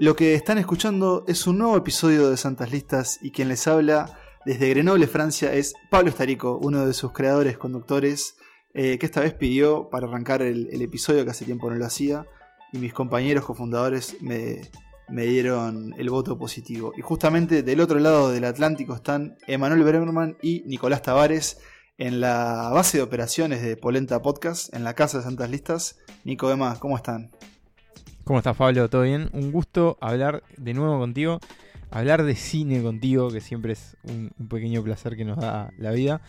Lo que están escuchando es un nuevo episodio de Santas Listas y quien les habla desde Grenoble, Francia, es Pablo Estarico, uno de sus creadores, conductores, eh, que esta vez pidió para arrancar el, episodio que hace tiempo no lo hacía y mis compañeros cofundadores me, dieron el voto positivo. Y justamente del otro lado del Atlántico están Emanuel Bergman y Nicolás Tavares en la base de operaciones de Polenta Podcast, en la casa de Santas Listas. Nico, Emma, ¿cómo están? ¿Cómo estás, Pablo? ¿Todo bien? Un gusto hablar de nuevo contigo, hablar de cine contigo, que siempre es un, pequeño placer que nos da la vida.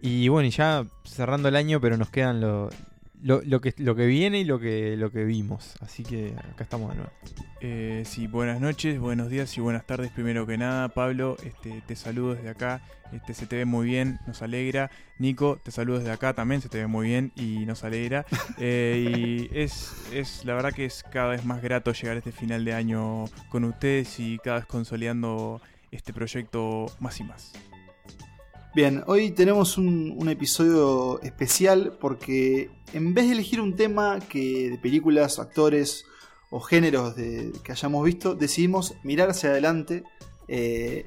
Y bueno, ya cerrando el año, pero nos quedan los lo, lo, que, lo que viene y lo que, lo que vimos. Así que acá estamos de nuevo. Eh, sí, buenas noches, buenos días y buenas tardes. Primero que nada, Pablo, este, te saludo desde acá. Este, se te ve muy bien, nos alegra. Nico, te saludo desde acá también, se te ve muy bien y nos alegra. Eh, y es, es la verdad que es cada vez más grato llegar a este final de año con ustedes y cada vez consolidando este proyecto más y más. Bien, hoy tenemos un, episodio especial porque en vez de elegir un tema que de películas, actores o géneros que hayamos visto, decidimos mirar hacia adelante. Eh,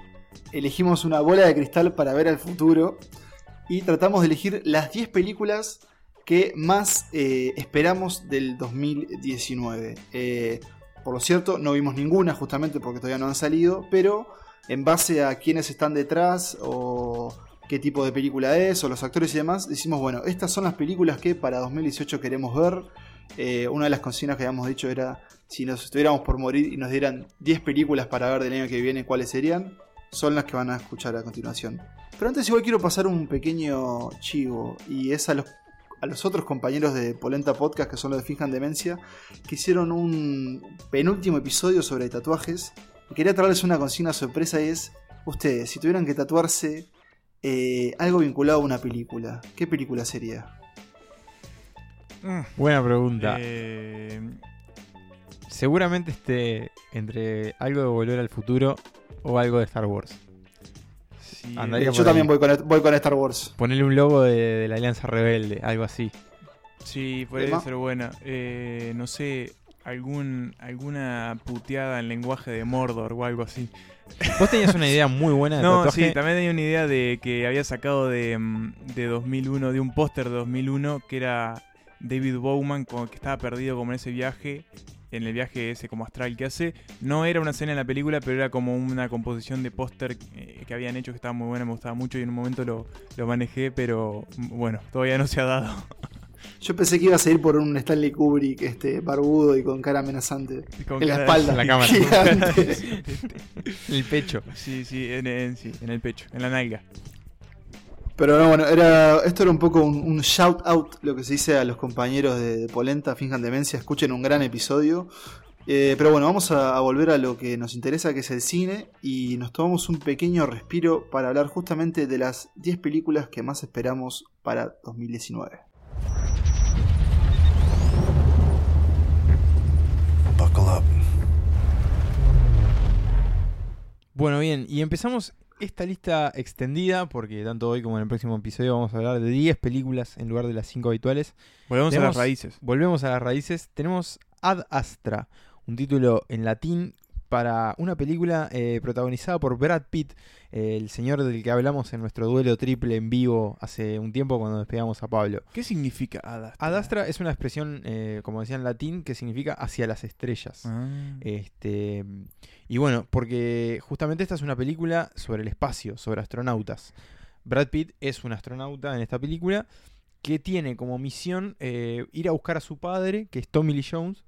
elegimos una bola de cristal para ver al futuro y tratamos de elegir las 10 películas que más eh, esperamos del 2019. Eh, por lo cierto, no vimos ninguna justamente porque todavía no han salido, pero en base a quienes están detrás o qué tipo de película es, o los actores y demás, decimos, bueno, estas son las películas que para 2018 queremos ver. Eh, una de las consignas que habíamos dicho era, si nos estuviéramos por morir y nos dieran 10 películas para ver del año que viene, ¿cuáles serían? Son las que van a escuchar a continuación. Pero antes igual quiero pasar un pequeño chivo, y es a los, a los otros compañeros de Polenta Podcast, que son los de Fijan Demencia, que hicieron un penúltimo episodio sobre tatuajes. Y quería traerles una consigna sorpresa y es, ustedes, si tuvieran que tatuarse eh, algo vinculado a una película. ¿Qué película sería? Mm. Buena pregunta. Eh, Seguramente esté entre algo de Volver al Futuro o algo de Star Wars. yo también voy con, Star Wars. Ponerle un logo de, la Alianza Rebelde, algo así. Sí, puede ser buena. Eh, no sé, algún alguna puteada en lenguaje de Mordor o algo así. Vos tenías una idea muy buena de No, sí, también tenía una idea de que había sacado de, mm, de 2001, de un póster de 2001 que era David Bowman que estaba perdido como en ese viaje, en el viaje ese como astral que hace. No era una escena en la película, pero era como una composición de póster eh, que habían hecho que estaba muy buena, me gustaba mucho y en un momento lo, lo manejé, pero mm, bueno, todavía no se ha dado. Yo pensé que iba a seguir por un Stanley Kubrick este, barbudo y con cara amenazante. en la espalda. En la cámara. en el pecho. Sí, sí en, el pecho, en la nalga. Pero no, bueno, era, esto era un poco un, shout out, lo que se dice a los compañeros de, Polenta, finjan demencia, escuchen un gran episodio. Eh, pero bueno, vamos a, volver a lo que nos interesa, que es el cine, y nos tomamos un pequeño respiro para hablar justamente de las 10 películas que más esperamos para 2019. Bueno, bien, y empezamos esta lista extendida, porque tanto hoy como en el próximo episodio vamos a hablar de 10 películas en lugar de las 5 habituales. Volvemos a las raíces. Volvemos a las raíces. Tenemos Ad Astra, un título en latín para una película eh, protagonizada por Brad Pitt, el señor del que hablamos en nuestro duelo triple en vivo hace un tiempo cuando despegamos a Pablo. ¿Qué significa Adastra? Adastra es una expresión, eh, como decía en latín, que significa hacia las estrellas. Ah. Este, y bueno, porque justamente esta es una película sobre el espacio, sobre astronautas. Brad Pitt es un astronauta en esta película que tiene como misión eh, ir a buscar a su padre, que es Tommy Lee Jones,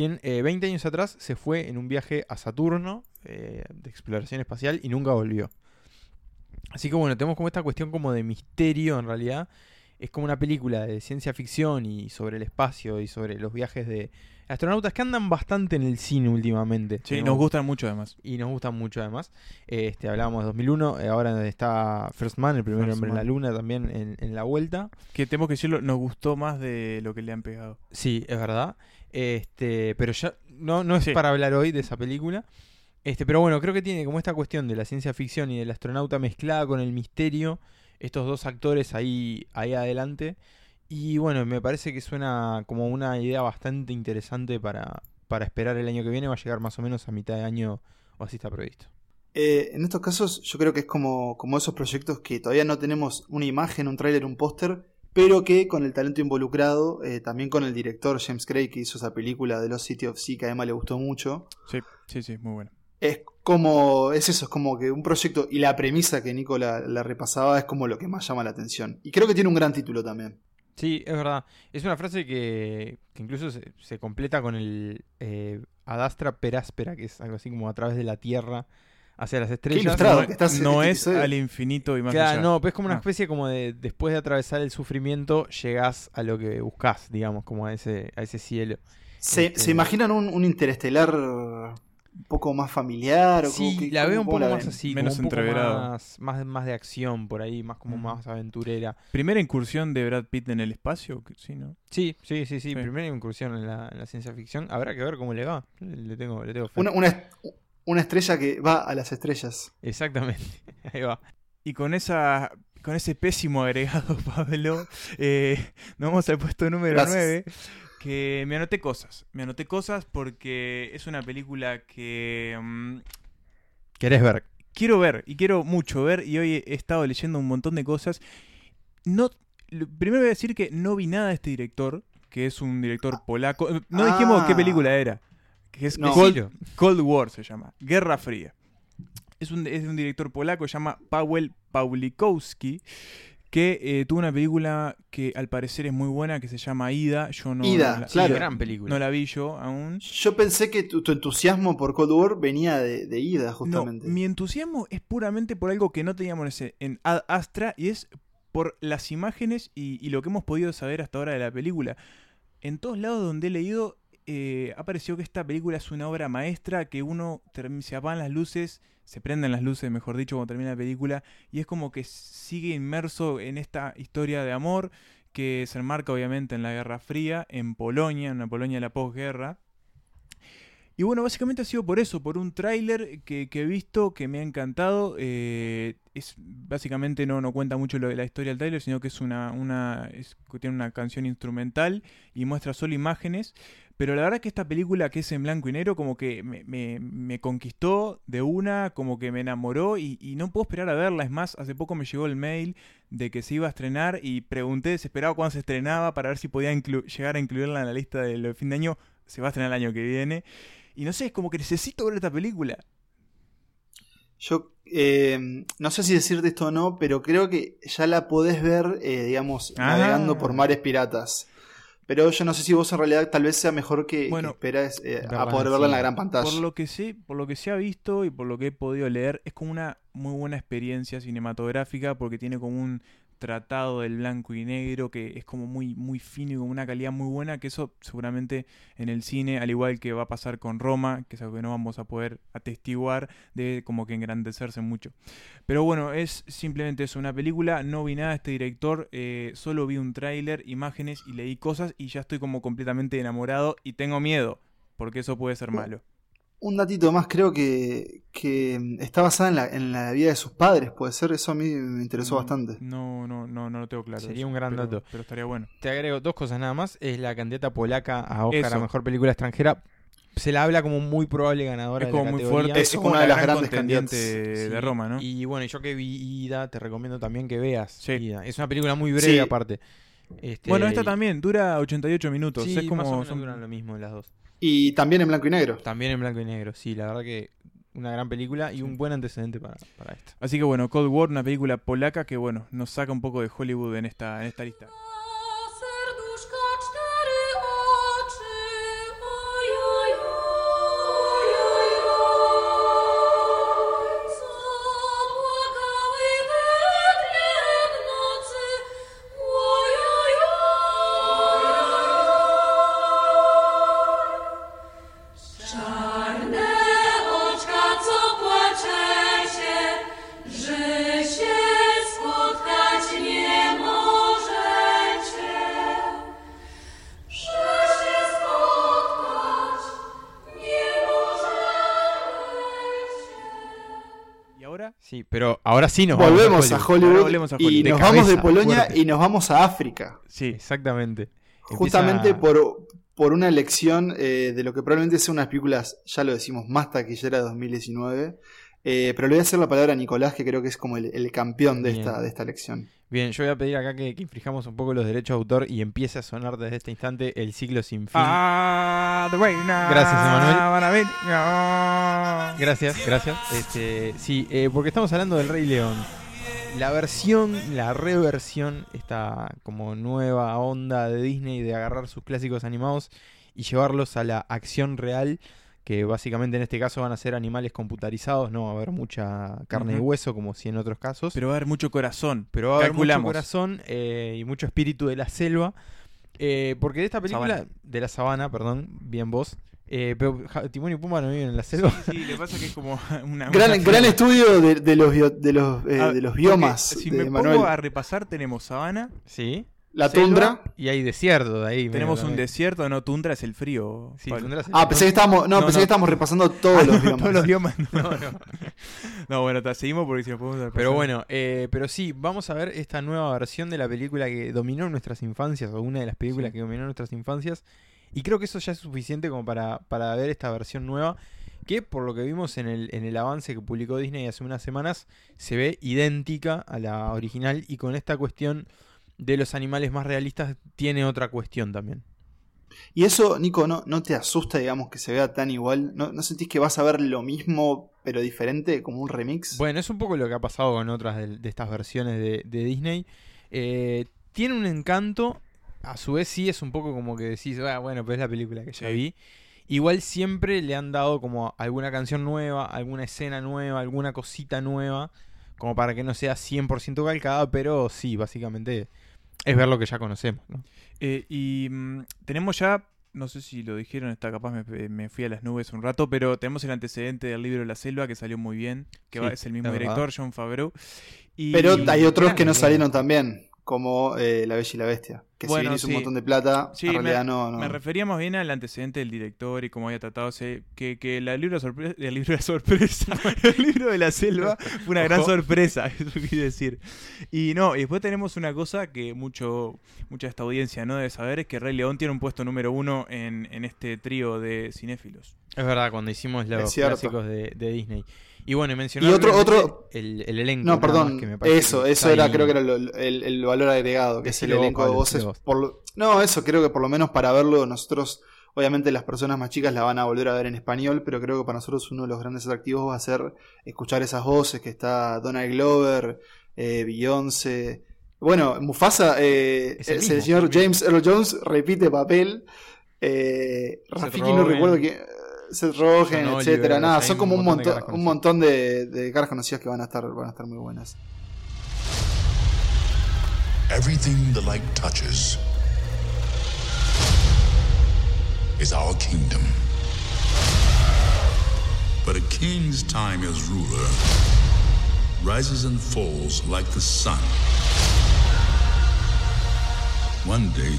quien 20 eh, años atrás se fue en un viaje a Saturno eh, de exploración espacial y nunca volvió. Así que bueno, tenemos como esta cuestión como de misterio en realidad. Es como una película de ciencia ficción y sobre el espacio y sobre los viajes de astronautas que andan bastante en el cine últimamente. Sí, nos gustan mucho además. Y nos gustan mucho además. Este, hablábamos de 2001, eh, ahora está First Man, el primer hombre en la luna también en, la vuelta. Que tenemos que decirlo, nos gustó más de lo que le han pegado. Sí, es verdad. Este, pero ya no, no es para hablar hoy de esa película. Este, pero bueno, creo que tiene como esta cuestión de la ciencia ficción y del astronauta mezclada con el misterio, estos dos actores ahí, ahí adelante. Y bueno, me parece que suena como una idea bastante interesante para, para esperar el año que viene va a llegar más o menos a mitad de año o así está previsto. Eh, en estos casos yo creo que es como, como esos proyectos que todavía no tenemos una imagen, un tráiler, un póster, pero que con el talento involucrado, eh, también con el director James Craig que hizo esa película de Los City of Sea que además le gustó mucho. Sí, sí, sí, muy bueno. Es como, es eso, es como que un proyecto y la premisa que Nico la, repasaba es como lo que más llama la atención. Y creo que tiene un gran título también. Sí, es verdad. Es una frase que, incluso se, completa con el eh, Adastra Peráspera, que es algo así como a través de la Tierra hacia las estrellas. no, es al infinito y más allá. No, pues es como una especie como de después de atravesar el sufrimiento llegás a lo que buscas, digamos, como a ese, a ese cielo. ¿Se, este, imaginan un, interestelar un poco más familiar? O sí, la veo un poco más así, menos entreverado. Más, más, de acción por ahí, más como más aventurera. ¿Primera incursión de Brad Pitt en el espacio? Sí, ¿no? Sí, sí, sí, sí, primera incursión en la, ciencia ficción. Habrá que ver cómo le va. Le tengo, le tengo una, una estrella que va a las estrellas. Exactamente, ahí va. Y con esa con ese pésimo agregado, Pablo, eh, nos vamos al puesto número 9. Que me anoté cosas. Me anoté cosas porque es una película que. Mm, ¿Querés ver? Quiero ver, y quiero mucho ver, y hoy he estado leyendo un montón de cosas. No, primero voy a decir que no vi nada de este director, que es un director polaco. No dijimos qué ah. película era que es Cold, War se llama, Guerra Fría. Es, un, es de un director polaco, se llama Paweł Pawlikowski, que eh, tuvo una película que al parecer es muy buena, que se llama Ida. Yo no, Ida, claro. gran película. No la vi yo aún. Yo pensé que tu, entusiasmo por Cold War venía de, Ida, justamente. mi entusiasmo es puramente por algo que no teníamos en Ad Astra y es por las imágenes y, y, lo que hemos podido saber hasta ahora de la película. En todos lados donde he leído eh, ha parecido que esta película es una obra maestra, que uno se apagan las luces, se prenden las luces, mejor dicho, cuando termina la película, y es como que sigue inmerso en esta historia de amor que se enmarca obviamente en la Guerra Fría, en Polonia, en la Polonia de la posguerra. Y bueno, básicamente ha sido por eso, por un tráiler que, he visto, que me ha encantado. Eh, es Básicamente no, no cuenta mucho lo la historia del tráiler, sino que es una, una tiene una canción instrumental y muestra solo imágenes. Pero la verdad es que esta película que es en blanco y negro como que me, conquistó de una, como que me enamoró y, no puedo esperar a verla. Es más, hace poco me llegó el mail de que se iba a estrenar y pregunté desesperado cuándo se estrenaba para ver si podía llegar a incluirla en la lista del fin de año. Se va a estrenar el año que viene. Y no sé, es como que necesito ver esta película. Yo eh, no sé si decirte esto o no, pero creo que ya la podés ver, eh, digamos, navegando por ah. mares piratas. Pero yo no sé si vos en realidad tal vez sea mejor que, bueno, esperas eh, a poder verla en la gran pantalla. Por lo que sé, por lo que se ha visto y por lo que he podido leer, es como una muy buena experiencia cinematográfica porque tiene como un tratado del blanco y negro que es como muy, muy fino y con una calidad muy buena, que eso seguramente en el cine, al igual que va a pasar con Roma, que es algo que no vamos a poder atestiguar, debe como que engrandecerse mucho. Pero bueno, es simplemente eso, una película, no vi nada de este director, eh, solo vi un tráiler, imágenes y leí cosas y ya estoy como completamente enamorado y tengo miedo, porque eso puede ser malo. Un datito más, creo que, que está basada en la, en la, vida de sus padres, puede ser, eso a mí me interesó mm, bastante. No, no, no, no lo tengo claro. Sería un gran dato. Pero estaría bueno. Te agrego dos cosas nada más. Es la candidata polaca a Oscar a Mejor Película Extranjera. Se la habla como muy probable ganadora es como de muy fuerte. Es, una de las grandes candidatas de Roma, ¿no? Y bueno, yo que vi Ida, te recomiendo también que veas Ida. Es una película muy breve aparte. Este, bueno, esta también dura 88 minutos. es como más o menos duran lo mismo las dos. Y también en blanco y negro. También en blanco y negro, sí, la verdad que una gran película y un buen antecedente para, para esto. Así que bueno, Cold War, una película polaca que bueno, nos saca un poco de Hollywood en esta, en esta lista. Ahora sí nos volvemos a Hollywood, y nos vamos de Polonia y nos vamos a África. Sí, exactamente. Justamente por, por una elección eh, de lo que probablemente sea unas películas, ya lo decimos, más taquillera de 2019. Eh, pero le voy a hacer la palabra a Nicolás, que creo que es como el, campeón de esta, de esta elección. Bien, yo voy a pedir acá que, infrijamos un poco los derechos de autor y empiece a sonar desde este instante el ciclo sin fin. Ah, gracias, Emanuel. Gracias, gracias. Este, sí, eh, porque estamos hablando del Rey León. La versión, la reversión, esta como nueva onda de Disney de agarrar sus clásicos animados y llevarlos a la acción real que básicamente en este caso van a ser animales computarizados, no va a haber mucha carne y hueso como si en otros casos. Pero va a haber mucho corazón. Pero va a haber mucho corazón eh, y mucho espíritu de la selva. Eh, porque de esta película, de la sabana, perdón, bien vos, eh, pero Timón y Pumba no viven en la selva. Sí, le pasa que es como una. Gran, gran estudio de, los, de, los, ah, de los biomas. Si me pongo a repasar, tenemos sabana. Sí. La tundra. Y hay desierto de ahí. Tenemos un desierto, no, tundra es el frío. ah, pensé que estábamos, no, pensé que estábamos repasando todos los biomas. todos los biomas. No, no. no bueno, te seguimos porque si nos podemos Pero bueno, eh, pero sí, vamos a ver esta nueva versión de la película que dominó nuestras infancias, o una de las películas que dominó nuestras infancias. Y creo que eso ya es suficiente como para, para ver esta versión nueva. Que por lo que vimos en el, en el avance que publicó Disney hace unas semanas, se ve idéntica a la original. Y con esta cuestión de los animales más realistas tiene otra cuestión también. Y eso, Nico, ¿no, no te asusta, digamos, que se vea tan igual? ¿No, ¿No, sentís que vas a ver lo mismo, pero diferente, como un remix? Bueno, es un poco lo que ha pasado con otras de, estas versiones de, Disney. Eh, tiene un encanto, a su vez sí es un poco como que decís, ah, bueno, pues es la película que ya vi. Igual siempre le han dado como alguna canción nueva, alguna escena nueva, alguna cosita nueva, como para que no sea 100% calcada, pero sí, básicamente es ver lo que ya conocemos. ¿no? Eh, y mm, tenemos ya, no sé si lo dijeron, está capaz me, fui a las nubes un rato, pero tenemos el antecedente del libro de la selva que salió muy bien, que es el mismo director, John Favreau. pero hay otros que no salieron también como eh, La Bella y la Bestia. Que si bien hizo un montón de plata, en realidad me, no, Me refería más bien al antecedente del director y cómo había tratado que, que la libro de sorpresa, el libro de sorpresa, el libro de la selva fue una gran sorpresa, eso quiere decir. Y no, y después tenemos una cosa que mucho, mucha de esta audiencia no debe saber, es que Rey León tiene un puesto número uno en, en este trío de cinéfilos. Es verdad, cuando hicimos los clásicos de, de Disney. Y bueno, y otro, otro... El, el, elenco. No, perdón, eso, eso era, creo que era el, el, valor agregado, que es el elenco de voces. Por no, eso creo que por lo menos para verlo nosotros, obviamente las personas más chicas la van a volver a ver en español, pero creo que para nosotros uno de los grandes atractivos va a ser escuchar esas voces, que está Donald Glover, eh, Beyoncé. Bueno, Mufasa, eh, el, señor James Earl Jones repite papel. Eh, Rafiki no recuerdo quién Seth Rogen, etcétera. Nada, son como un montón, un montón de, de caras conocidas que van a estar, van a estar muy buenas. Everything the light touches is our kingdom. But a king's time as ruler rises and falls like the sun. One day,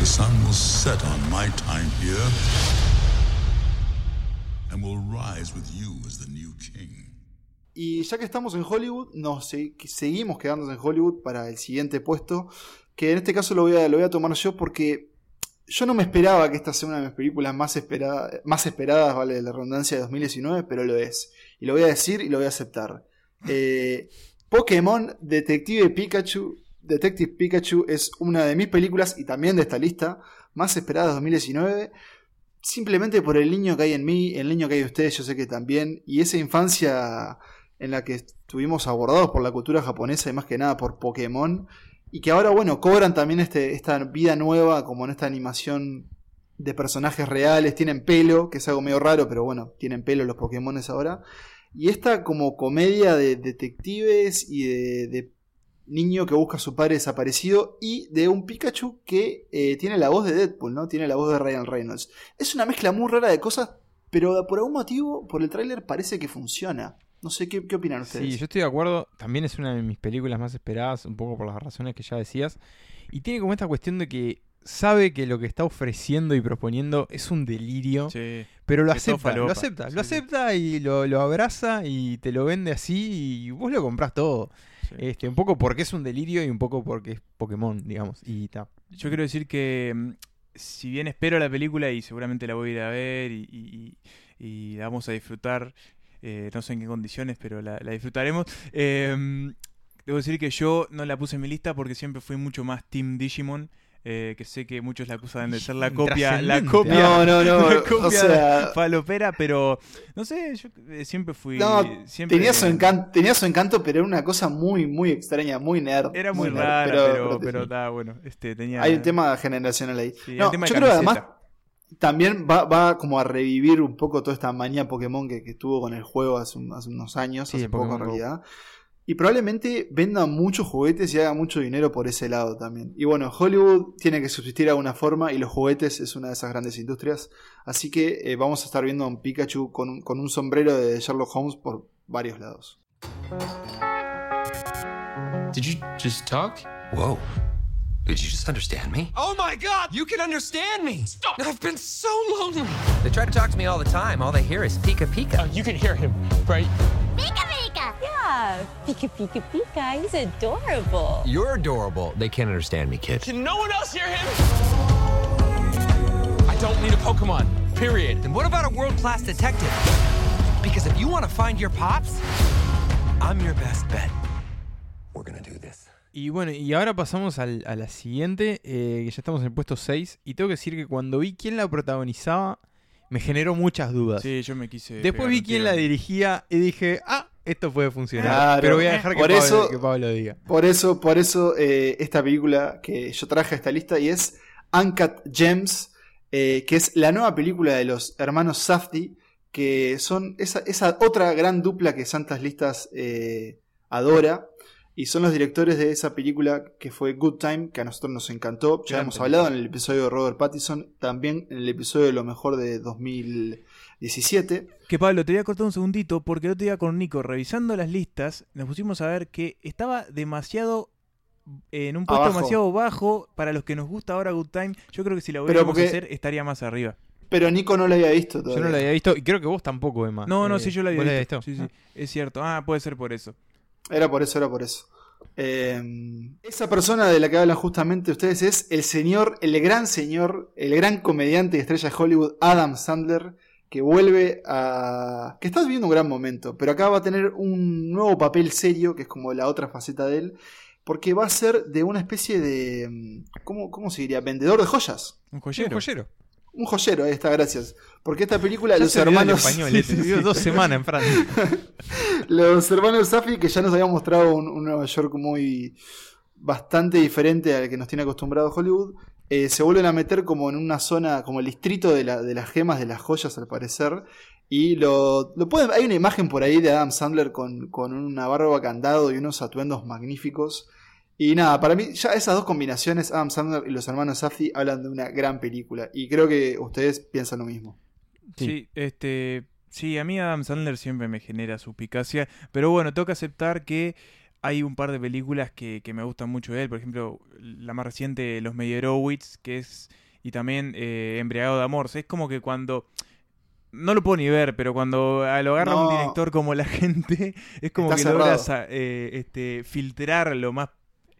the sun will set on my time here. Y ya que estamos en Hollywood, nos seguimos quedándonos en Hollywood para el siguiente puesto, que en este caso lo voy a, lo voy a tomar yo porque yo no me esperaba que esta sea una de mis películas más, más esperadas, vale la redundancia, de 2019, pero lo es. Y lo voy a decir y lo voy a aceptar. Eh, Pokémon Detective Pikachu, Detective Pikachu es una de mis películas y también de esta lista más esperadas de 2019 simplemente por el niño que hay en mí, el niño que hay en ustedes, yo sé que también, y esa infancia en la que estuvimos abordados por la cultura japonesa y más que nada por Pokémon, y que ahora, bueno, cobran también este, esta vida nueva, como en esta animación de personajes reales, tienen pelo, que es algo medio raro, pero bueno, tienen pelo los Pokémones ahora. Y esta como comedia de detectives y de niño que busca a su padre desaparecido y de un Pikachu que eh, tiene la voz de Deadpool, ¿no? Tiene la voz de Ryan Reynolds. Es una mezcla muy rara de cosas, pero por algún motivo, por el tráiler parece que funciona. No sé ¿qué, qué opinan ustedes. Sí, yo estoy de acuerdo. También es una de mis películas más esperadas, un poco por las razones que ya decías. Y tiene como esta cuestión de que sabe que lo que está ofreciendo y proponiendo es un delirio, pero lo acepta, lo acepta, lo acepta y lo, lo, abraza y te lo vende así y vos lo compras todo. Este, un poco porque es un delirio y un poco porque es Pokémon, digamos. Y Yo quiero decir que mm, si bien espero la película y seguramente la voy a ir a ver y, y, la vamos a disfrutar, eh, no sé en qué condiciones, pero la, disfrutaremos. Em, debo decir que yo no la puse en mi lista porque siempre fui mucho más Team Digimon. Eh, que sé que muchos la acusan de ser la copia, la copia, no, no, no, o sea... falopera, pero no sé, yo eh, siempre fui, no, tenía su encanto, tenía su encanto, pero era una cosa muy, muy extraña, muy nerd, era muy, rara, pero, pero, pero, bueno, este, tenía. Hay un tema generacional ahí. no, yo creo que además también va, va, como a revivir un poco toda esta manía Pokémon que, que estuvo con el juego hace, unos años, hace poco en realidad. Y probablemente venda muchos juguetes y haga mucho dinero por ese lado también. Y bueno, Hollywood tiene que subsistir de alguna forma y los juguetes es una de esas grandes industrias. Así que eh, vamos a estar viendo a un Pikachu con un, con un sombrero de Sherlock Holmes por varios lados. Did you just talk? Whoa. Did you just understand me? Oh my god, you can understand me! Stop! I've been so lonely! They try to talk to me all the time. All they hear is Pika Pika. Uh, you can hear him, right? Pika Pika! Yeah, Pika Pika Pika. He's adorable. You're adorable. They can't understand me, kid. Can no one else hear him? I don't need a Pokemon. Period. And what about a world-class detective? Because if you want to find your pops, I'm your best bet. We're gonna do this. Y bueno, y ahora pasamos al, a la siguiente, eh, que ya estamos en el puesto 6. Y tengo que decir que cuando vi quién la protagonizaba, me generó muchas dudas. Sí, yo me quise. Después vi quién la dirigía y dije, ah, esto puede funcionar. pero voy a dejar que, Pablo, eso, que Pablo diga. Por eso, por eso eh, esta película que yo traje a esta lista y es Uncut Gems, eh, que es la nueva película de los hermanos Safdie, que son esa, esa otra gran dupla que Santas Listas eh, adora. Y son los directores de esa película que fue Good Time, que a nosotros nos encantó. Ya hemos hablado en el episodio de Robert Pattinson, también en el episodio de lo mejor de 2017. Que Pablo, te voy a cortar un segundito, porque el otro día con Nico, revisando las listas, nos pusimos a ver que estaba demasiado en un puesto demasiado bajo para los que nos gusta ahora Good Time. Yo creo que si la hubiéramos a hacer estaría más arriba. Pero Nico no la había visto todavía. Yo no la había visto y creo que vos tampoco, Emma. No, no, sí, yo la había visto. Sí, sí, es cierto. Ah, puede ser por eso. Era por eso, era por eso. Em, esa persona de la que hablan justamente ustedes es el señor, el gran señor, el gran comediante y estrella de Hollywood, Adam Sandler, que vuelve a... que está viviendo un gran momento, pero acá va a tener un nuevo papel serio, que es como la otra faceta de él, porque va a ser de una especie de... Em, ¿cómo, cómo se diría? Vendedor de joyas. Un joyero. Un joyero. Un joyero, ahí está, gracias. Porque esta película, los hermanos. español, vivió dos semanas en Francia. los hermanos Safi, que ya nos habían mostrado un, Nueva York muy. bastante diferente al que nos tiene acostumbrado Hollywood. Eh, se vuelven a meter como en una zona, como el distrito de, la, de las gemas, de las joyas al parecer. Y lo, lo pueden, hay una imagen por ahí de Adam Sandler con, con una barba candado y unos atuendos magníficos. Y nada, para mí ya esas dos combinaciones, Adam Sandler y los hermanos Safdie, hablan de una gran película. Y creo que ustedes piensan lo mismo. Sí, este... Sí, a mí Adam Sandler siempre me genera suspicacia, pero bueno, tengo que aceptar que hay un par de películas que, me gustan mucho de él, por ejemplo, la más reciente, Los Meyerowitz, que es, y también eh, Embriagado de Amor, es como que cuando, no lo puedo ni ver, pero cuando lo agarra un director como la gente, es como que logras eh, este, filtrar lo más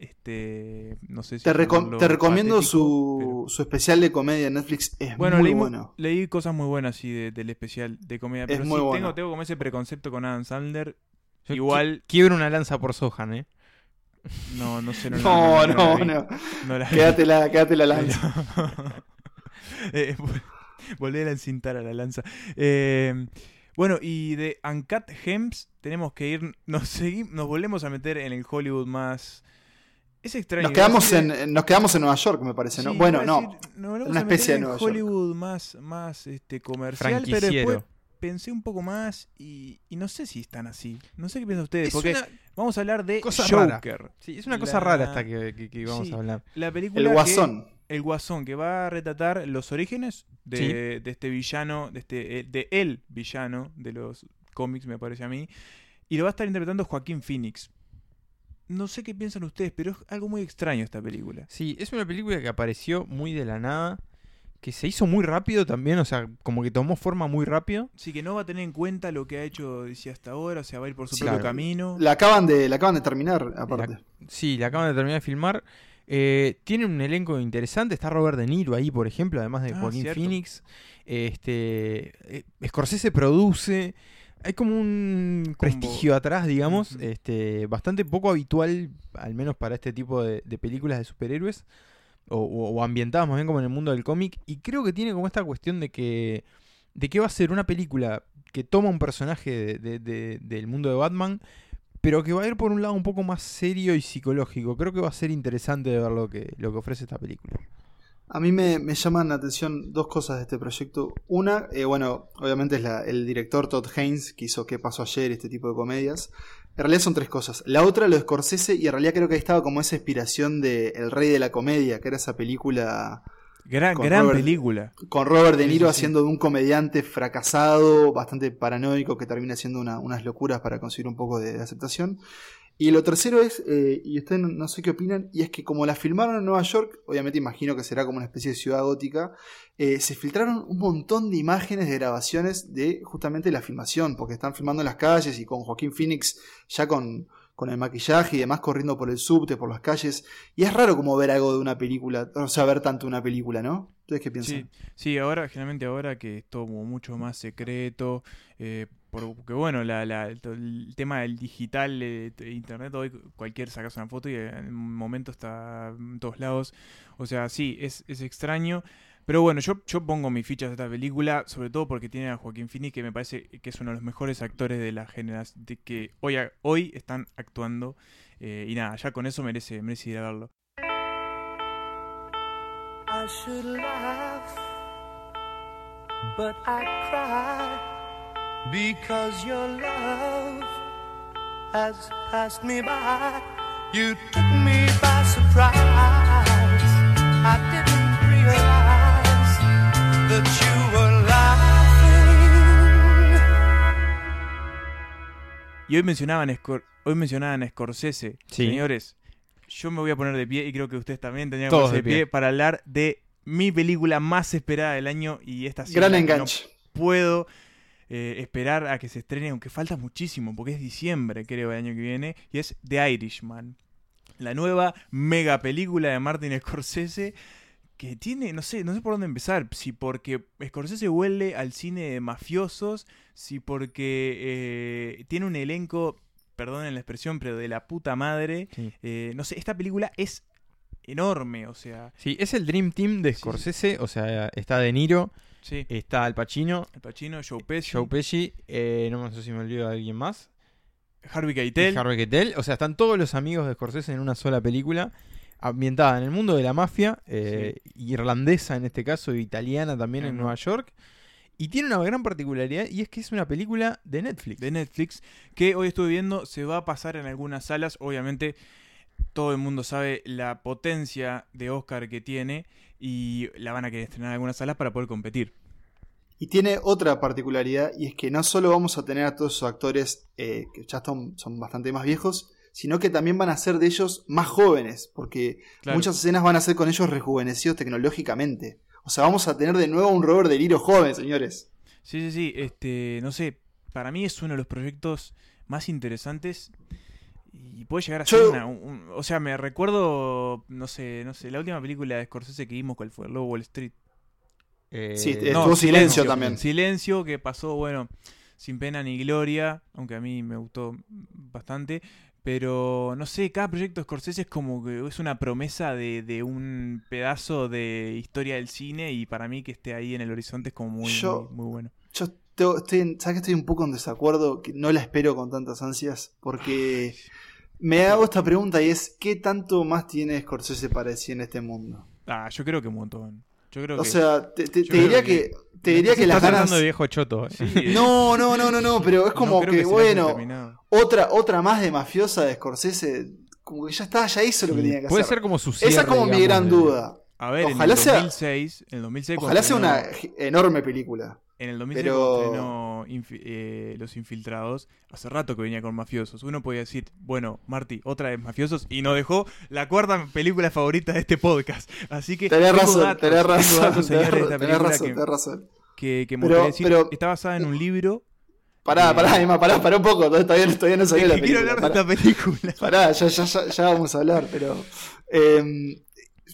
este, no sé te, recomiendo su, su, especial de comedia en Netflix. Es bueno, muy leí, bueno. Leí cosas muy buenas sí, del especial de comedia. Pero sí, tengo, tengo como ese preconcepto con Adam Sandler. Igual. Quiebro una lanza por Sohan, ¿eh? No, no sé. No, no, no. no, no. quédate, la, quédate la lanza. eh, volver a encintar a la lanza. Eh, bueno, y de Uncut Gems tenemos que ir. Nos, seguimos, nos volvemos a meter en el Hollywood más es extraño. Nos quedamos, en, nos quedamos en Nueva York, me parece, ¿no? bueno, no. una especie de Nueva Hollywood más, más este, comercial, pero después pensé un poco más y, no sé si están así. No sé qué piensan ustedes, porque vamos a hablar de Joker. Sí, es una cosa rara esta que, que, vamos a hablar. La película el Guasón. el Guasón, que va a retratar los orígenes de, de este villano, de, este, eh, de el villano de los cómics, me parece a mí. Y lo va a estar interpretando Joaquín Phoenix no sé qué piensan ustedes, pero es algo muy extraño esta película. Sí, es una película que apareció muy de la nada, que se hizo muy rápido también, o sea, como que tomó forma muy rápido. Sí, que no va a tener en cuenta lo que ha hecho DC hasta ahora, o sea, va a ir por su propio camino. La acaban de, la acaban de terminar, aparte. sí, la acaban de terminar de filmar. Eh, tiene un elenco interesante, está Robert De Niro ahí, por ejemplo, además de Ah, Joaquín cierto. Phoenix. Este, eh, Scorsese produce. Hay como un prestigio atrás, digamos, este, bastante poco habitual, al menos para este tipo de, de películas de superhéroes, o, o- ambientadas más bien como en el mundo del cómic. Y creo que tiene como esta cuestión de que, de que va a ser una película que toma un personaje de- de- de- del mundo de Batman, pero que va a ir por un lado un poco más serio y psicológico. Creo que va a ser interesante de ver lo que, lo que ofrece esta película. A mí me, me llaman la atención dos cosas de este proyecto. Una, eh, bueno, obviamente es el director Todd Haynes, que hizo ¿Qué pasó ayer? este tipo de comedias. En realidad son tres cosas. La otra, lo de Scorsese, y en realidad creo que ahí estaba como esa inspiración de El Rey de la Comedia, que era esa película Gran, gran Robert- película. con Robert De Niro sí, sí. haciendo de un comediante fracasado, bastante paranoico, que termina haciendo una- unas locuras para conseguir un poco de, de aceptación. Y lo tercero es, eh, y ustedes no, sé qué opinan, y es que como la filmaron en Nueva York, obviamente imagino que será como una especie de ciudad gótica, eh, se filtraron un montón de imágenes de grabaciones de justamente la filmación, porque están filmando en las calles y con Joaquín Phoenix ya con, con el maquillaje y demás corriendo por el subte, por las calles. Y es raro como ver algo de una película, o sea, ver tanto una película, ¿no? ¿Ustedes qué piensan? Sí, sí, ahora, generalmente ahora que es todo mucho más secreto, eh, porque bueno, el, tema del digital, eh, internet, hoy cualquier sacas una foto y en un momento está en todos lados. O sea, sí, es, es extraño. Pero bueno, yo, yo pongo mis fichas de esta película, sobre todo porque tiene a Joaquín Phoenix, que me parece que es uno de los mejores actores de la generación, que hoy, hoy están actuando. eh, y nada, ya con eso merece, merece ir a verlo. I should laugh, but I cry because your love has passed me by. You took me by surprise. I didn't realize that you were laughing. Y hoy mencionaban, Scor- hoy mencionaban a Scorsese. Sí. Señores, yo me voy a poner de pie y creo que ustedes también tendrían que ponerse de pie pie. para hablar de mi película más esperada del año y esta sí Gran no enganche. puedo eh, esperar a que se estrene, aunque falta muchísimo, porque es diciembre, creo, el año que viene, y es The Irishman. La nueva mega película de Martin Scorsese que tiene, no sé, no sé por dónde empezar, si porque Scorsese huele al cine de mafiosos, si porque eh, tiene un elenco, perdonen la expresión, pero de la puta madre, Sí. eh, no sé, esta película es enorme, o sea, Sí, es el Dream Team de Sí. Scorsese, o sea, está De Niro, sí, está Al Pacino, Al Pacino, Joe Pesci, Joe Pesci, eh, no sé si me olvido de alguien más, Harvey Keitel, Harvey Keitel, o sea, están todos los amigos de Scorsese en una sola película, ambientada en el mundo de la mafia, eh, irlandesa en este caso, italiana también en. Nueva York, y tiene una gran particularidad, y es que es una película de Netflix. de Netflix, que hoy estuve viendo, se va a pasar en algunas salas, obviamente todo el mundo sabe la potencia de Oscar que tiene y la van a querer estrenar en algunas salas para poder competir. Y tiene otra particularidad, y es que no solo vamos a tener a todos esos actores eh, que ya son, son bastante más viejos, sino que también van a ser de ellos más jóvenes, porque Claro. muchas escenas van a ser con ellos rejuvenecidos tecnológicamente. O sea, vamos a tener de nuevo un Robert De Niro joven, señores. Sí, sí, sí, este, no sé, para mí es uno de los proyectos más interesantes y puede llegar a ser Yo- una, un- un- o sea, me recuerdo, no sé, no sé, la última película de Scorsese que vimos, ¿cuál fue? Lobo Wall Street. Eh, Sí, No, tuvo silencio también. Silencio que pasó, bueno, sin pena ni gloria, aunque a mí me gustó bastante. Pero no sé, cada proyecto de Scorsese es como que es una promesa de, de un pedazo de historia del cine y para mí que esté ahí en el horizonte es como muy, Yo- muy, muy bueno. Yo tengo- estoy, en- ¿sabes que estoy un poco en desacuerdo? Que no la espero con tantas ansias, porque me hago esta pregunta y es, ¿qué tanto más tiene Scorsese para decir en este mundo? Ah, yo creo que un montón. Yo creo O que... sea, te, diría que- que, te diría que las ganas... de viejo choto. eh. Sí, eh, No, no, no, no, no, pero es como no que, bueno, otra, otra más de mafiosa de Scorsese, como que ya está, ya hizo lo que Sí, tenía que Puede hacer. ser como su Esa es como mi gran de- duda. A ver, ojalá en el sea- 2006, en el 2006 Ojalá sea una enorme película. En el 2006 Pero- estrenó Infi- eh, Los Infiltrados, hace rato que venía con mafiosos. Uno podía decir, bueno, Marty, otra vez mafiosos, y nos dejó la cuarta película favorita de este podcast. Así que Tenés razón, datos, tenés razón, datos, señores, tenés, película razón, que, tenés razón. que, Pero- decir. pero- Está basada en un libro Pará, Eh, pará, Emma, pará, pará un poco. Todavía, todavía no salió la que quiero película. hablar de Pará, esta película. pará, ya, ya, ya, ya vamos a hablar, pero. eh,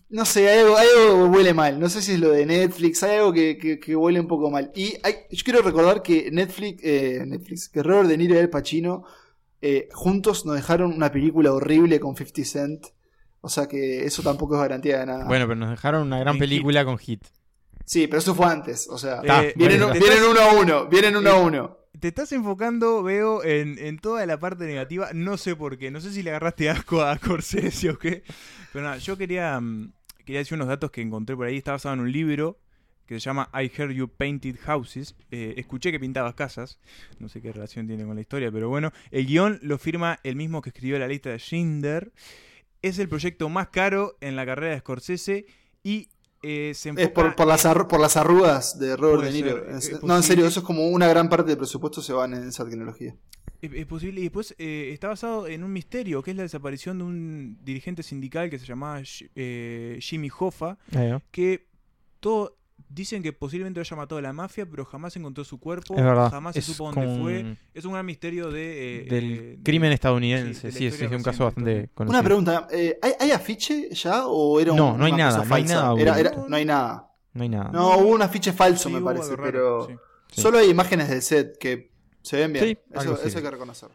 no sé, hay algo, hay algo que huele mal. No sé si es lo de Netflix, hay algo que, que, que huele un poco mal. Y hay- yo quiero recordar que Netflix, eh, Netflix, que Robert De Niro y Al Pacino eh, juntos nos dejaron una película horrible con 50 Cent. O sea que eso tampoco es garantía de nada. Bueno, pero nos dejaron una gran En película con hit. Sí, pero eso fue antes. O sea, Eh, vienen, bueno, vienen uno a uno. Vienen uno a uno. Te estás enfocando, veo, en, toda la parte negativa. No sé por qué. No sé si le agarraste asco a Corsese o qué. Pero nada, yo quería, mm, quería decir unos datos que encontré por ahí. Está basado en un libro que se llama I Heard You Painted Houses. Eh, escuché que pintabas casas. No sé qué relación tiene con la historia, pero bueno. El guion lo firma el mismo que escribió la lista de Schindler. Es el proyecto más caro en la carrera de Scorsese y eh, se enfoca... Es por, por, las por las arrugas de Robert Puede De Niro. ser, En es se- no, en serio, eso es como una gran parte del presupuesto se van en esa tecnología. Es, es posible. Y después eh, está basado en un misterio, que es la desaparición de un dirigente sindical que se llamaba eh, Jimmy Hoffa, que todo dicen que posiblemente lo haya matado la mafia, pero jamás se encontró su cuerpo, Es verdad. jamás se Es supo dónde fue. Es un gran misterio de, eh, del eh, crimen de- estadounidense. sí, Sí, es un caso bastante conocido. Una pregunta, eh, ¿hay, hay afiche ya o era un- No, no hay nada, no hay nada, Era- era- no hay nada. No hay nada. No, hubo un afiche falso, Sí, me parece, raro, pero sí. Solo hay imágenes del set que se ven bien. Sí, eso, eso hay que reconocer.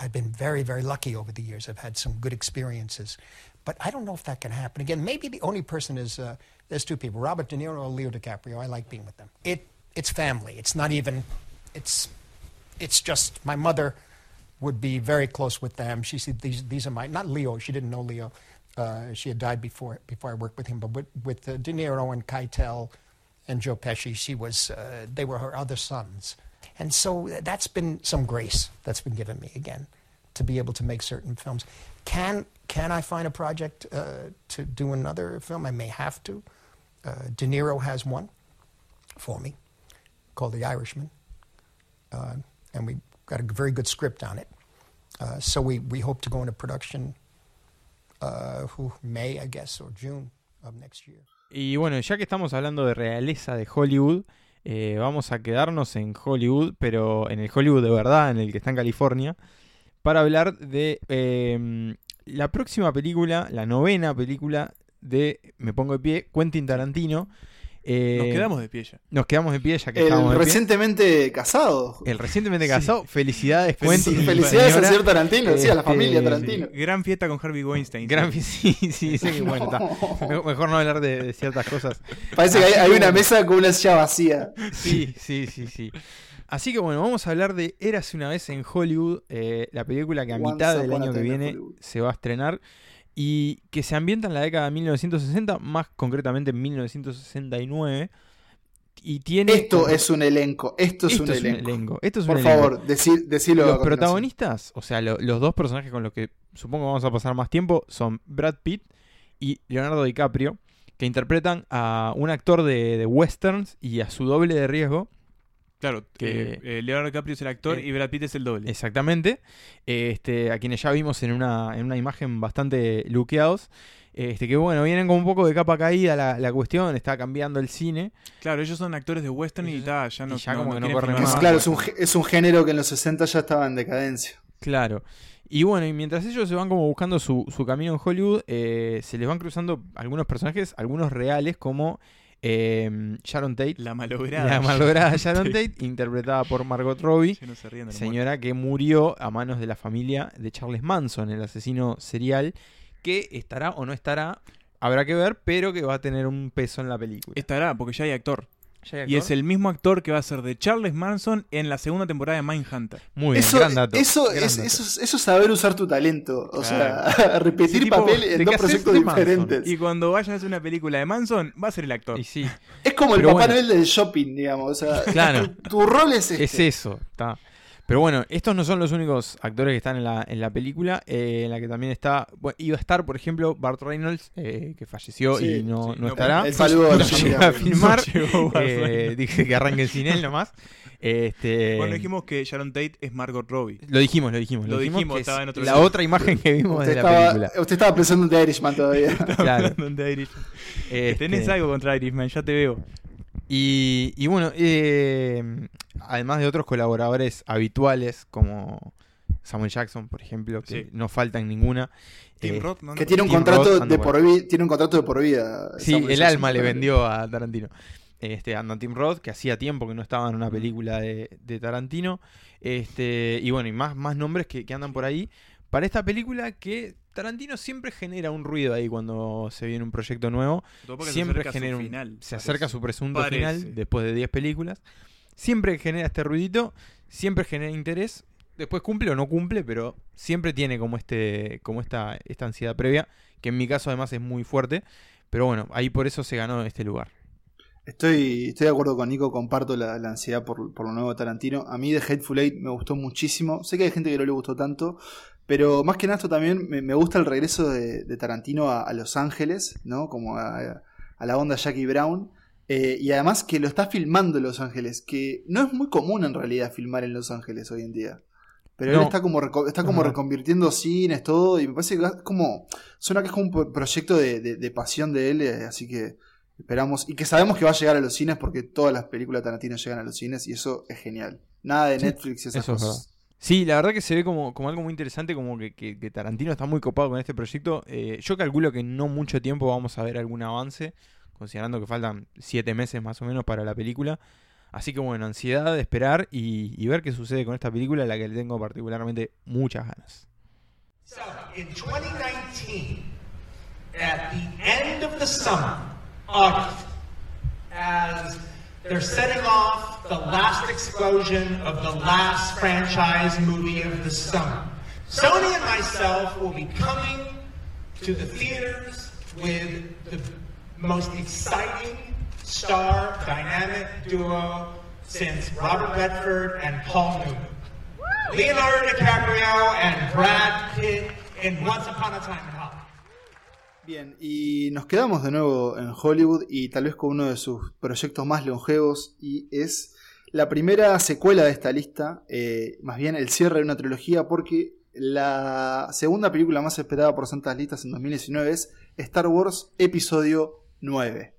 I've been very, very lucky over the years. I've had some good experiences. But I don't know if that can happen. Again, maybe the only person is uh, there's two people, Robert De Niro or Leo DiCaprio. I like being with them. It it's family. It's not even it's it's just my mother would be very close with them. She said these these are my not Leo. She didn't know Leo. Uh, she had died before before I worked with him. But with, with uh, De Niro and Keitel and Joe Pesci, she was uh, they were her other sons. And so that's been some grace that's been given me again to be able to make certain films. Can can I find a project uh, to do another film? I may have to. Uh, De Niro has one for me called The Irishman, uh, and we got a very good script on it. Uh, so we, we hope to go into production uh, who May, I guess, or June of next year. Y bueno, ya que estamos hablando de realeza de Hollywood, eh, vamos a quedarnos en Hollywood, pero en el Hollywood de verdad, en el que está en California, para hablar de eh, la próxima película, la novena película de Me Pongo de Pie, Quentin Tarantino. Eh, Nos quedamos de pie ya. nos quedamos de pie ya que El recientemente casado. El recientemente Sí. casado. Felicidades, Felici- Quentin. Felicidades al señor Tarantino, sí, a la Este, familia Tarantino. Gran fiesta con Harvey Weinstein. Gran sí, sí, sí, bueno, está. Mejor no hablar de, de ciertas cosas. Parece que hay, una mesa con una silla vacía. Sí, sí, sí, sí. Así que bueno, vamos a hablar de Érase una vez en Hollywood, eh, la película que a Once mitad del año que viene se va a estrenar y que se ambienta en la década de 1960, más concretamente en 1969. Y tiene. Esto como- es un elenco. Esto es esto un es un elenco. elenco. Esto es Por un elenco. favor, decir, decilo. a Los protagonistas, o sea, lo- los dos personajes con los que supongo vamos a pasar más tiempo son Brad Pitt y Leonardo DiCaprio, que interpretan a un actor de, de westerns y a su doble de riesgo, Claro, Que- que eh, Leonardo DiCaprio es el actor Eh, y Brad Pitt es el doble. exactamente, este, a quienes ya vimos en una, en una imagen bastante luqueados. Este, que bueno, vienen con un poco de capa caída la, la cuestión, está cambiando el cine. Claro, ellos son actores de western y, ta, ya no, y ya como que no corren Es, claro, es un, es un género que en los 60 ya estaba en decadencia. Claro. Y bueno, y mientras ellos se van como buscando su, su camino en Hollywood, eh, se les van cruzando algunos personajes, algunos reales, como eh, Sharon Tate. La malograda. La malograda Sharon Tate, interpretada por Margot Robbie, no se ríen señora que murió a manos de la familia de Charles Manson, el asesino serial, que estará o no estará, habrá que ver, pero que va a tener un peso en la película. Estará, porque ya hay actor. ¿Ya hay Y es el mismo actor que va a ser de Charles Manson en la segunda temporada de Mindhunter. Muy bien, Eso, gran dato. eso, gran es, dato. eso, es- eso es saber usar tu talento. O Claro. sea, repetir tipo, papel ¿de en dos proyectos diferentes. Y cuando vayan a hacer una película de Manson, va a ser el actor. Y sí, Es como el papá bueno. Noel del shopping, digamos. O sea, Claro. tu, tu rol es este. Es eso, está. Pero bueno, estos no son los únicos actores que están en la, en la película, eh, en la que también está, bueno, iba a estar, por ejemplo, Bart Reynolds, eh, que falleció Sí, y no, sí, no no, estará. El saludo No familia. a filmar. Llegó Eh, dije que arranquen sin él nomás. Este, Bueno, dijimos que Sharon Tate es Margot Robbie. Lo dijimos, lo dijimos. Lo dijimos, que estaba en otro la otra imagen que vimos Usted de la estaba, película. usted estaba pensando en The Irishman todavía. Claro. Hablando de Irishman. Este, Tenés algo contra Irishman, ya te veo. Y, y bueno, eh, además de otros colaboradores habituales como Samuel Jackson, por ejemplo, que Sí. no falta en ninguna. Tim eh, Roth, ¿no? Que tiene un Tim contrato Roth de por vida, tiene un contrato de por vida. Sí, Samuel el Jackson, alma le vendió a Tarantino. Este, anda Tim Roth, que hacía tiempo que no estaba en una película de, de Tarantino. Este, y bueno, y más, más nombres que, que andan por ahí. Para esta película que Tarantino siempre genera un ruido ahí cuando se viene un proyecto nuevo. Se Siempre acerca a su genera un- final, se parece. acerca a su presunto Parece. final después de 10 películas. Siempre genera este ruidito, siempre genera interés. Después cumple o no cumple, pero siempre tiene como este como esta, esta ansiedad previa, que en mi caso además es muy fuerte. Pero bueno, ahí por eso se ganó este lugar. Estoy, estoy de acuerdo con Nico, comparto la, la ansiedad por, por lo nuevo de Tarantino. A mí The Hateful Eight me gustó muchísimo. Sé que hay gente que no le gustó tanto, pero más que nada esto también me, me gusta el regreso de, de Tarantino a, a Los Ángeles, ¿no? Como a, a la onda Jackie Brown. Eh, y además que lo está filmando en Los Ángeles, que no es muy común en realidad filmar en Los Ángeles hoy en día. Pero él está como, está como reconvirtiendo cines, todo, y me parece que es como. Suena que es como un pro- proyecto de, de- de pasión de él, eh, así que esperamos. Y que sabemos que va a llegar a los cines porque todas las películas de Tarantino llegan a los cines y eso es genial. Nada de Netflix y esas eso es cosas. Sí, la verdad que se ve como, como algo muy interesante, como que, que- Tarantino está muy copado con este proyecto. Eh, yo calculo que no mucho tiempo vamos a ver algún avance, considerando que faltan siete meses más o menos para la película. Así que bueno, ansiedad de esperar y, ver qué sucede con esta película, la que le tengo particularmente muchas ganas. So, in 2019, at the end of August, as they're setting off the last explosion of the last franchise movie of the summer, Sony and myself will be coming to the theaters with the most exciting star dynamic duo since Robert Redford and Paul Newman. Leonardo DiCaprio and Brad Pitt in Once Upon a Time. Bien, y nos quedamos de nuevo en Hollywood y tal vez con uno de sus proyectos más longevos y es la primera secuela de esta lista, eh, más bien el cierre de una trilogía porque la segunda película más esperada por Santas Listas en 2019 es Star Wars Episodio 9.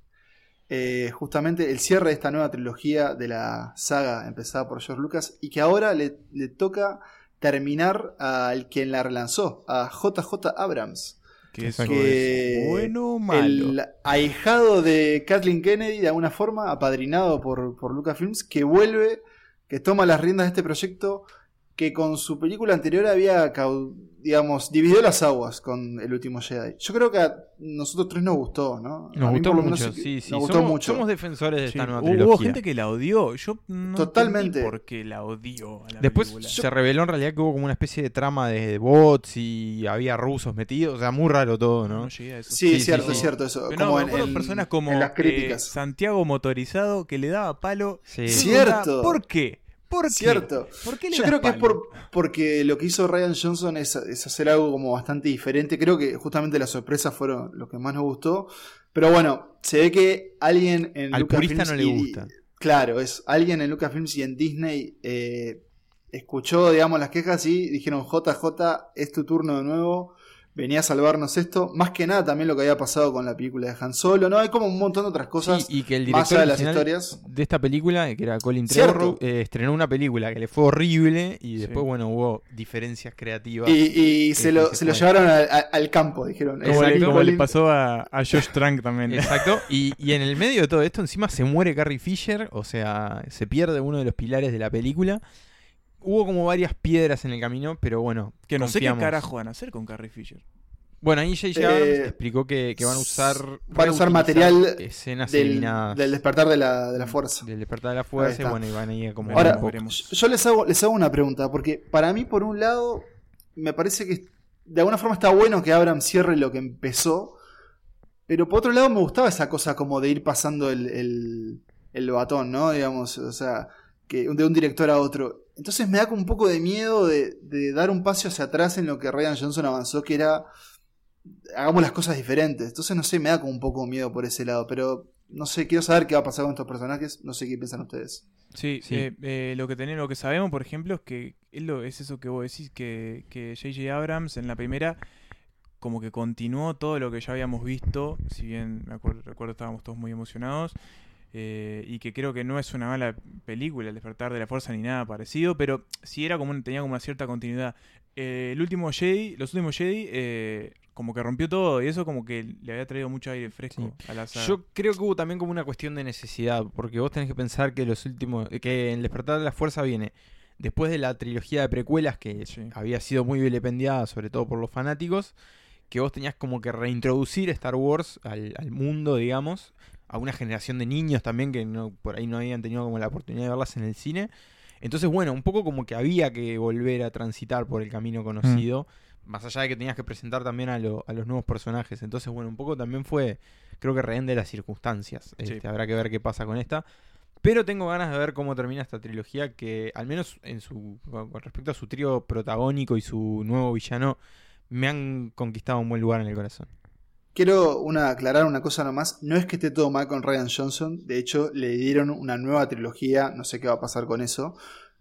Eh, justamente el cierre de esta nueva trilogía de la saga empezada por George Lucas y que ahora le, le toca terminar al quien la relanzó, a JJ Abrams Que eso que es bueno o malo. el ahijado de Kathleen Kennedy, de alguna forma, apadrinado por, por Lucasfilms, que vuelve, que toma las riendas de este proyecto, que con su película anterior había, digamos, dividió las aguas con El Último Jedi. Yo creo que a nosotros tres nos gustó, ¿no? Nos A gustó lo menos mucho, sí- sí, sí. Nos gustó somos, mucho. somos defensores de Sí, esta nueva hubo trilogía. gente que la odió. Yo no Totalmente. entendí por qué la odió a la Después película. se reveló en realidad que hubo como una especie de trama de bots y había rusos metidos, o sea, muy raro todo, no, ¿no? no llegué a eso. Sí, cierto, sí, es sí. cierto eso. Pero no, como me en, en- personas como en las eh, críticas. Santiago motorizado que le daba palo. Cierto. ¿Por qué? ¿Por qué? Cierto. ¿Por qué le Yo creo que es por, porque lo que hizo Ryan Johnson es, es hacer algo como bastante diferente. Creo que justamente las sorpresas fueron lo que más nos gustó. Pero bueno, se ve que alguien en Al Lucasfilms no le y- gusta. Claro, es alguien en Lucasfilms y en Disney eh, escuchó, digamos, las quejas y dijeron, JJ, es tu turno de nuevo. Venía a salvarnos esto. Más que nada también lo que había pasado con la película de Han Solo. No, hay como un montón de otras cosas. Sí, y que el más director allá de las historias. de esta película, que era Colin. Trevorrow, eh, estrenó una película que le fue horrible y Sí. después, bueno, hubo diferencias creativas. Y, y se, lo, se lo llevaron a- a- al campo, dijeron. Como, le, Exacto. como le pasó a, a Josh Trank también. Exacto. Y, y en el medio de todo esto, encima se muere Carrie Fisher, o sea, se pierde uno de los pilares de la película. Hubo como varias piedras en el camino, pero bueno. que no sé qué carajo van a hacer con Carrie Fisher. Bueno, ahí J.J. Eh, explicó que, que van a usar. van a usar material Escenas del, eliminadas del despertar de la, de la fuerza. del despertar de la fuerza. Y bueno, y van a ir como. Ahora, yo les hago, les hago una pregunta, porque para mí, por un lado, me parece que de alguna forma está bueno que Abrams cierre lo que empezó, pero por otro lado me gustaba esa cosa como de ir pasando el, el, el batón, ¿no? Digamos, o sea, que de un director a otro. Entonces me da como un poco de miedo de, de dar un paso hacia atrás en lo que Ryan Johnson avanzó, que era hagamos las cosas diferentes. Entonces, no sé, me da como un poco miedo por ese lado, pero no sé, quiero saber qué va a pasar con estos personajes, no sé qué piensan ustedes. Sí, Sí. eh, eh, lo que tenemos, lo que sabemos, por ejemplo, es que es, lo, es eso que vos decís, que que J.J. Abrams en la primera como que continuó todo lo que ya habíamos visto, si bien me acuerdo, recuerdo estábamos todos muy emocionados, eh, y que creo que no es una mala película, El despertar de la fuerza ni nada parecido, pero sí era como tenía como una cierta continuidad. Eh, el último Jedi, los últimos Jedi, eh, como que rompió todo y eso como que le había traído mucho aire fresco a la saga. Yo creo que hubo también como una cuestión de necesidad, porque vos tenés que pensar que los últimos, que en Despertar de la Fuerza viene después de la trilogía de precuelas que Sí. había sido muy vilipendiada, sobre todo por los fanáticos, que vos tenías como que reintroducir Star Wars al, al mundo, digamos, a una generación de niños también que no, por ahí no habían tenido como la oportunidad de verlas en el cine. Entonces, bueno, un poco como que había que volver a transitar por el camino conocido, más allá de que tenías que presentar también a, lo- a los nuevos personajes. Entonces, bueno, un poco también fue, creo que rehén de las circunstancias. Sí. Este, habrá que ver qué pasa con esta. Pero tengo ganas de ver cómo termina esta trilogía que, al menos en su con respecto a su trío protagónico y su nuevo villano, me han conquistado un buen lugar en el corazón. Quiero una, aclarar una cosa nomás. No es que esté todo mal con Ryan Johnson. De hecho, le dieron una nueva trilogía. No sé qué va a pasar con eso.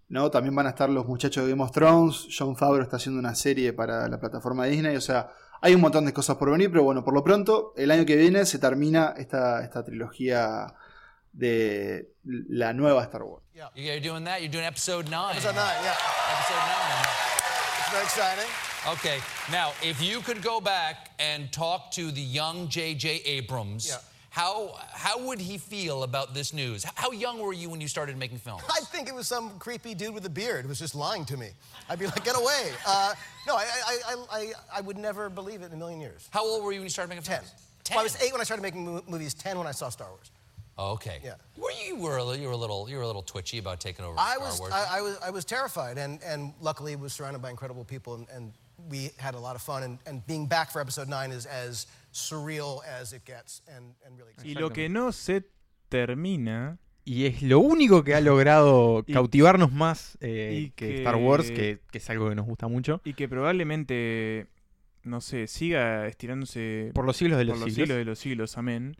¿no? También van a estar los muchachos de Game of Thrones. John Favreau está haciendo una serie para la plataforma de Disney. O sea, hay un montón de cosas por venir. Pero bueno, por lo pronto, el año que viene se termina esta, esta trilogía de la nueva Star Wars. You're doing that? You're doing episode nine. Episode nine, yeah. Episode nine. It's very exciting. Okay, now if you could go back and talk to the young J.J. Abrams, Yeah. how how would he feel about this news? How young were you when you started making films? I think it was some creepy dude with a beard who was just lying to me. I'd be like, get away. Uh, no, I, I, I, I, would never believe it in a million years. How old were you when you started making films? Ten. films? Well, I was eight when I started making mo- movies. Ten when I saw Star Wars. Oh, okay. Yeah. Were you were you were a little you were a little twitchy about taking over I Star was, Wars? I, I was, I was terrified, and, and luckily was surrounded by incredible people, and, and we had a lot of fun. And, and being back for Episode Nine is as surreal as it gets, and, and really. y lo que no se termina Y es lo único que ha logrado Y- cautivarnos más eh, y que, que- Star Wars, que, que es algo que nos gusta mucho. y que probablemente, no sé, siga estirándose Por los siglos de los por los siglos. siglos de los siglos, amén.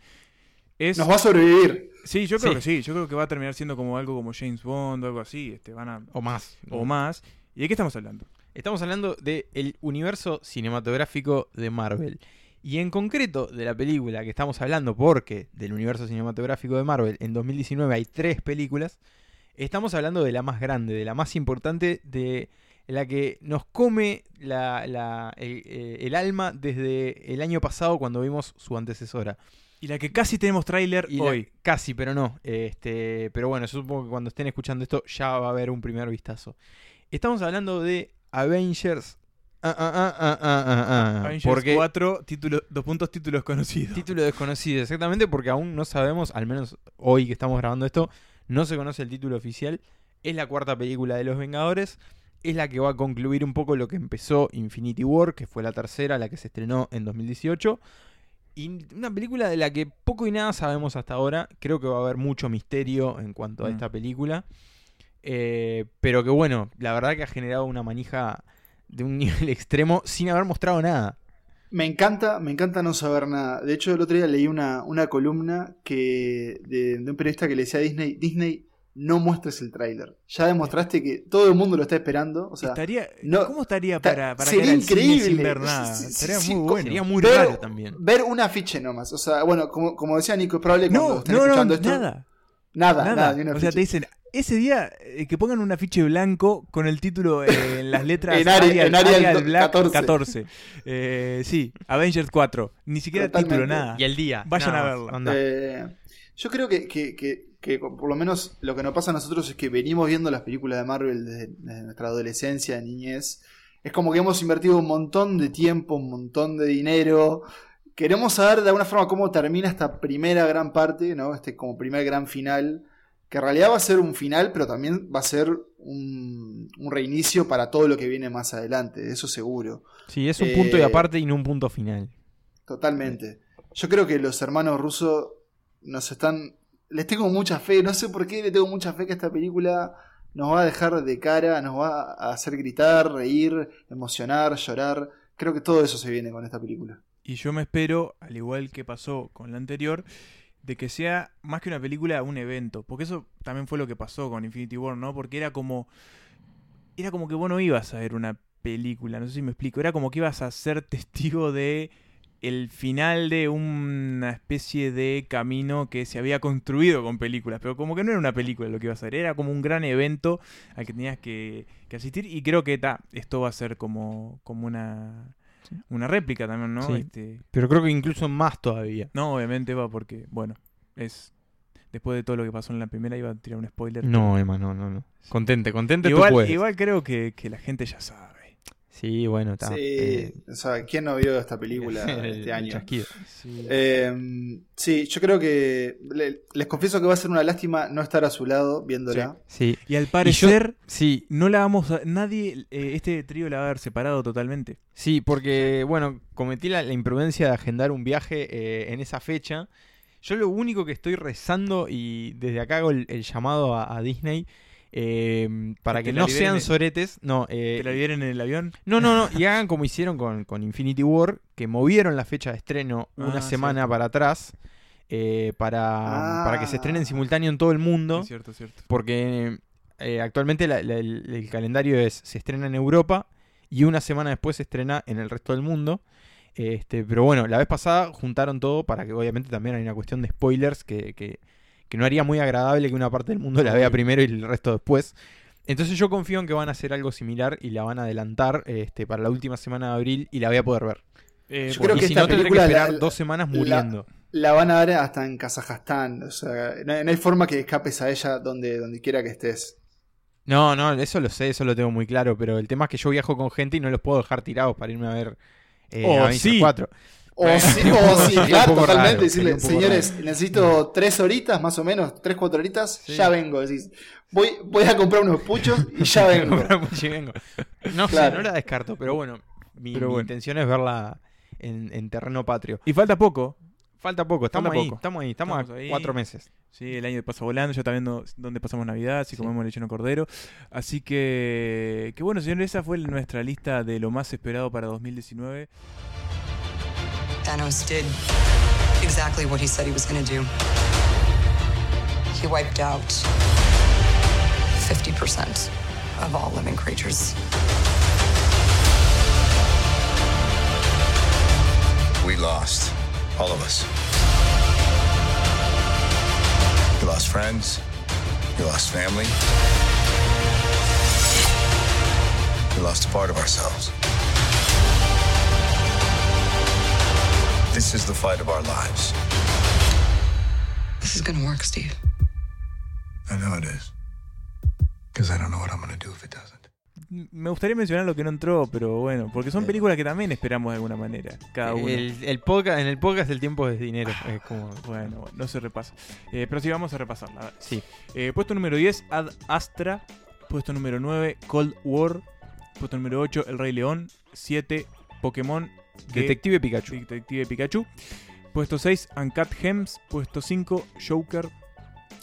Es, Nos va a sobrevivir. Sí, yo creo Sí. que sí. Yo creo que va a terminar siendo como algo como James Bond o algo así. Este, van a, O más. o más. ¿Y de qué estamos hablando? Estamos hablando del universo cinematográfico de Marvel. Y en concreto de la película que estamos hablando, porque del universo cinematográfico de Marvel en 2019 hay tres películas, estamos hablando de la más grande, de la más importante, de la que nos come la- la- el, eh, el alma desde el año pasado cuando vimos su antecesora. Y la que casi tenemos tráiler la- hoy. casi, pero no. Este, pero bueno, yo supongo que cuando estén escuchando esto ya va a haber un primer vistazo. Estamos hablando de Avengers. ah, ah, ah, ah, ah, ah, Avengers porque 4, título, dos puntos, títulos conocidos. título desconocido, exactamente porque aún no sabemos, al menos hoy que estamos grabando esto, no se conoce el título oficial. Es la cuarta película de Los Vengadores. Es la que va a concluir un poco lo que empezó Infinity War, que fue la tercera, la que se estrenó en 2018. Y una película de la que poco y nada sabemos hasta ahora. Creo que va a haber mucho misterio en cuanto a Mm. esta película. Eh, pero que bueno, la verdad que ha generado una manija de un nivel extremo sin haber mostrado nada. Me encanta, me encanta no saber nada. De hecho, el otro día leí una, una columna que de, de un periodista que le decía a Disney, Disney, no muestres el tráiler. Ya demostraste que todo el mundo lo está esperando. O sea, estaría, no- ¿Cómo estaría ta- para, para sería increíble. sin ver nada? Sí, sí, Estaría sí, muy bueno. Sería muy Ver- raro también. ver un afiche nomás. O sea, bueno, como, como decía Nico, es probable cuando No, estén no, no, escuchando esto. nada. Nada, Nada. nada, o sea, te dicen, ese día eh, que pongan un afiche blanco con el título eh, en las letras En Arial- en Arial Arial Black 14. 14. Eh, sí, Avengers 4. Ni siquiera Totalmente. título, nada. Y el día. Vayan nada a verla. anda. Eh, yo creo que, que- que- que por lo menos lo que nos pasa a nosotros es que venimos viendo las películas de Marvel desde, desde nuestra adolescencia, niñez. Es como que hemos invertido un montón de tiempo, un montón de dinero. Queremos saber de alguna forma cómo termina esta primera gran parte, ¿no? Este como primer gran final. Que en realidad va a ser un final, pero también va a ser un, un reinicio para todo lo que viene más adelante, eso seguro. Sí, es un punto y eh, aparte y no un punto final. Totalmente. Yo creo que los hermanos rusos nos están. Les tengo mucha fe. No sé por qué le tengo mucha fe que esta película nos va a dejar de cara, nos va a hacer gritar, reír, emocionar, llorar. Creo que todo eso se viene con esta película. Y yo me espero, al igual que pasó con la anterior, de que sea más que una película, un evento. Porque eso también fue lo que pasó con Infinity War, ¿no? Porque era como. Era como que vos no ibas a ver una película, no sé si me explico. Era como que ibas a ser testigo de el final de una especie de camino que se había construido con películas, pero como que no era una película lo que iba a ser, era como un gran evento al que tenías que, asistir y creo que esto va a ser como, como una, una réplica también, ¿no? Sí. Este, Pero creo que incluso más todavía. no, obviamente va porque, bueno, es después de todo lo que pasó en la primera iba a tirar un spoiler. No, Emma, no, no, no. Contente, contente tú igual, puedes. igual creo que, que la gente ya sabe. Sí, bueno, está. Sí, eh, o sea, ¿quién no vio esta película el- este año? chasquido. Sí. Eh, sí, yo creo que le- les confieso que va a ser una lástima no estar a su lado viéndola. Sí. Y al parecer, Sí, no la vamos a. Nadie. eh, este trío la va a haber separado totalmente. Sí, porque, bueno, cometí la, la imprudencia de agendar un viaje eh, en esa fecha. Yo lo único que estoy rezando, y desde acá hago el, el llamado a, a Disney, eh, para Que no liberen sean en- soretes, no, eh, ¿Que la vieron en el avión? no, no, no, y hagan como hicieron con, con Infinity War, que movieron la fecha de estreno una Ah, semana cierto. para atrás, eh, para, Ah. para que se estrene en simultáneo en todo el mundo. Es cierto, es cierto. Porque eh, actualmente la- la- el, el calendario es, se estrena en Europa y una semana después se estrena en el resto del mundo. Este, pero bueno, la vez pasada juntaron todo para que obviamente también hay una cuestión de spoilers que, que- que no haría muy agradable que una parte del mundo la vea primero y el resto después. Entonces yo confío en que van a hacer algo similar y la van a adelantar este, para la última semana de abril y la voy a poder ver. Eh, Yo creo y que si esta no tendré que esperar la- dos semanas muriendo. La van a ver hasta en Kazajstán. O sea, no hay, no hay forma que escapes a ella donde, donde quiera que estés. No, no, eso lo sé, eso lo tengo muy claro, pero el tema es que yo viajo con gente y no los puedo dejar tirados para irme a ver eh, Oh, Avengers sí. 4. O sí, o sí, claro, totalmente. raro, decirle, señores, raro". necesito tres horitas más o menos, tres, cuatro horitas, Sí. ya vengo. Decís, voy, voy a comprar unos puchos y ya vengo. No sé, no la descarto, pero bueno, mi, Pero mi bueno. intención es verla en, en terreno patrio. Y falta poco. Falta poco, estamos Falta ahí, poco. estamos ahí, estamos, Estamos a ahí. cuatro meses. Sí, el año pasa volando, ya está viendo dónde pasamos Navidad, si Sí. comemos lechón o cordero. Así que, que bueno, señores, esa fue nuestra lista de lo más esperado para 2019. Thanos did exactly what he said he was going to do. He wiped out 50% of all living creatures. We lost. All of us. We lost friends. We lost family. We lost a part of ourselves. This is the fight of our lives. This is to work, Steve. I know it is. Because I don't know what I'm to do if it doesn't. M- Me gustaría mencionar lo que no entró, pero bueno, porque son películas que también esperamos de alguna manera, cada uno. El, el podcast, en el podcast el tiempo es dinero. Es como, Bueno, no se repasa. Eh, pero sí, vamos a repasarla. sí. Eh, puesto número 10, Ad Astra. Puesto número 9, Cold War. Puesto número 8, El Rey León. 7, Pokémon. Detective Pikachu. Detective Pikachu. Puesto 6, Uncut Gems. Puesto 5, Joker.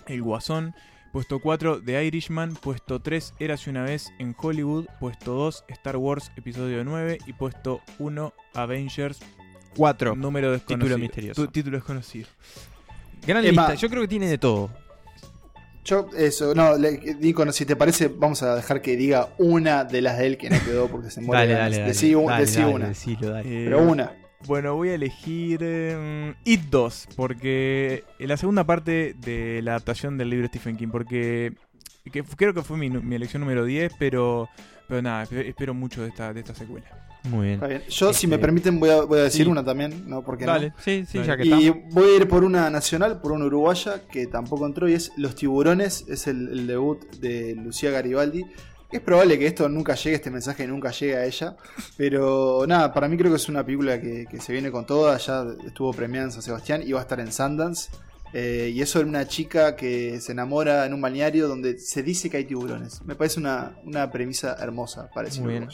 El Guasón. Puesto 4, The Irishman. Puesto 3, Érase una vez en Hollywood. Puesto 2, Star Wars Episodio 9. Y puesto 1, Avengers. 4. Número desconocido. Título misterioso. Tu- título desconocido. Gran Emma. lista, yo creo que tiene de todo. Yo, eso, no, le- Nico, no, si te parece, vamos a dejar que diga una de las de él que no quedó porque se muere. Dale, dale. Decí, un- Dale, decí dale, una. decilo, dale. Eh, Pero una. Bueno, voy a elegir eh, It 2, porque en la segunda parte de la adaptación del libro de Stephen King, porque que creo que fue mi, mi elección número 10, pero, pero nada, espe- espero mucho de esta, de esta secuela. Muy bien. Yo, si Este- me permiten, voy a, voy a decir Sí. una también, ¿no? Porque Dale, sí, sí, Dale. ya que Y estamos. voy a ir por una nacional, por una uruguaya, que tampoco entró, y es Los Tiburones, es el, el debut de Lucía Garibaldi. Es probable que esto nunca llegue, este mensaje nunca llegue a ella, pero nada, para mí creo que es una película que, que se viene con toda, ya estuvo premiada en San Sebastián y va a estar en Sundance. Eh, y eso de una chica que se enamora en un balneario donde se dice que hay tiburones. Me parece una, una premisa hermosa para ese Muy bien.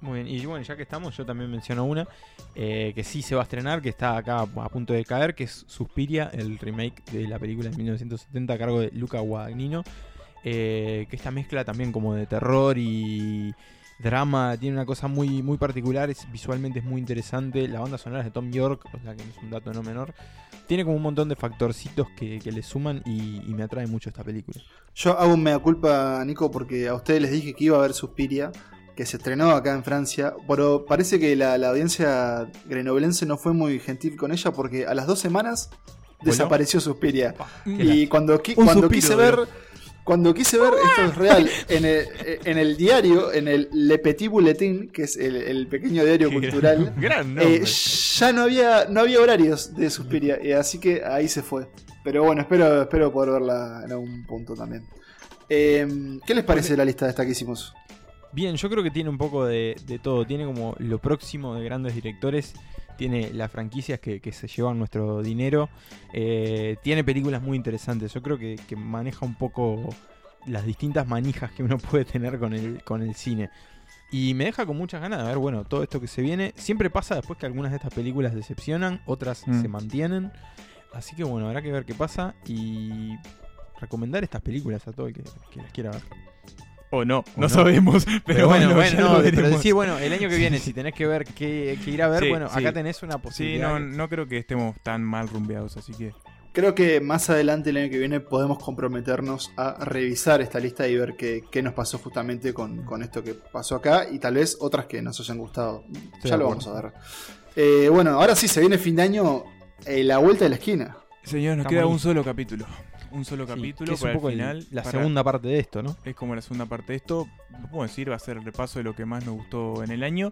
Muy bien, y bueno, ya que estamos, yo también menciono una eh, que sí se va a estrenar, que está acá a punto de caer, que es Suspiria, el remake de la película de 1970 a cargo de Luca Guadagnino, eh, que esta mezcla también como de terror y drama, tiene una cosa muy, muy particular, es, visualmente es muy interesante, la banda sonora es de Tom York, o sea que no es un dato no menor, tiene como un montón de factorcitos que, que le suman y, y me atrae mucho esta película. Yo hago un mea culpa, Nico, porque a ustedes les dije que iba a ver Suspiria, que se estrenó acá en Francia, pero parece que la, la audiencia grenoblense no fue muy gentil con ella porque a las dos semanas desapareció Suspiria. Y cuando, qui- cuando suspiro, quise ver... Cuando quise ver, esto es real, en el, en el diario, en el Le Petit Bulletin, que es el, el pequeño diario Qué cultural, gran eh, ya no había, no había horarios de Suspiria, y así que ahí se fue. Pero bueno, espero, espero poder verla en algún punto también. Eh, ¿Qué les parece la lista de esta que hicimos? Bien, yo creo que tiene un poco de, de todo. Tiene como lo próximo de grandes directores. Tiene las franquicias que, que se llevan nuestro dinero. eh, tiene películas muy interesantes. Yo creo que, que maneja un poco las distintas manijas que uno puede tener con el, con el cine. Y me deja con muchas ganas de ver, bueno, todo esto que se viene. Siempre pasa después que algunas de estas películas decepcionan, otras Mm. se mantienen. Así que bueno, habrá que ver qué pasa y recomendar estas películas a todo el que, que las quiera ver. O no, O no, no. sabemos. Pero, Pero bueno, bueno, bueno, ya no, lo pero veremos. decir, bueno, el año que viene, si tenés que ver qué, qué ir a ver, Sí, bueno, sí. acá tenés una Sí, posibilidad. no, no creo que estemos tan mal rumbeados, así que. Creo que más adelante el año que viene podemos comprometernos a revisar esta lista y ver qué, qué nos pasó justamente con, con esto que pasó acá y tal vez otras que nos hayan gustado. Estoy ya lo vamos a ver. Eh, bueno, ahora sí, se viene fin de año, eh, la vuelta de la esquina. Señor, nos Estamos queda ahí. un solo capítulo. Un solo Sí, capítulo que es un para poco el el- final. la para- segunda parte de esto, ¿no? Es como la segunda parte de esto. Podemos decir, va a ser el repaso de lo que más nos gustó en el año.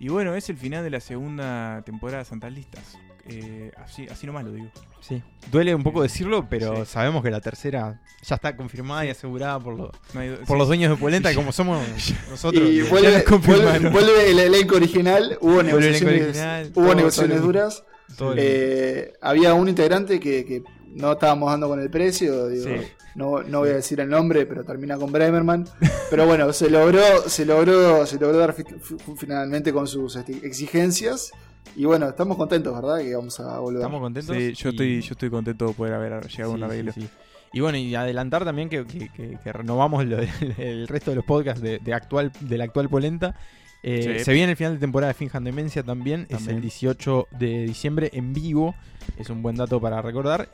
Y bueno, es el final de la segunda temporada de Santas Listas. Eh, así, así nomás lo digo. Sí. Duele un poco decirlo, pero Sí. sabemos que la tercera ya está confirmada y asegurada por, No hay- por sí. los dueños de Polenta, y como somos nosotros. y vuelve, el elenco original, hubo negociaciones, original, hubo todo, negociaciones todo. duras. todo Eh, había un integrante que, que no estábamos dando con el precio, digo, Sí. no, no voy a decir el nombre, pero termina con Bremerman. Pero bueno, se logró, se logró, se logró dar fi- fi- finalmente con sus este, exigencias. Y bueno, estamos contentos, ¿verdad? Que vamos a volver. Estamos contentos. Sí, yo, y- estoy, yo estoy contento de poder haber llegado a un arreglo. sí, sí. Y bueno, y adelantar también que, que- que- que renovamos lo de- el resto de los podcasts de, de actual, de la actual Polenta. Eh, Sí. Se viene el final de temporada de Finjan Demencia también. Es También. el 18 de diciembre en vivo. Es un buen dato para recordar.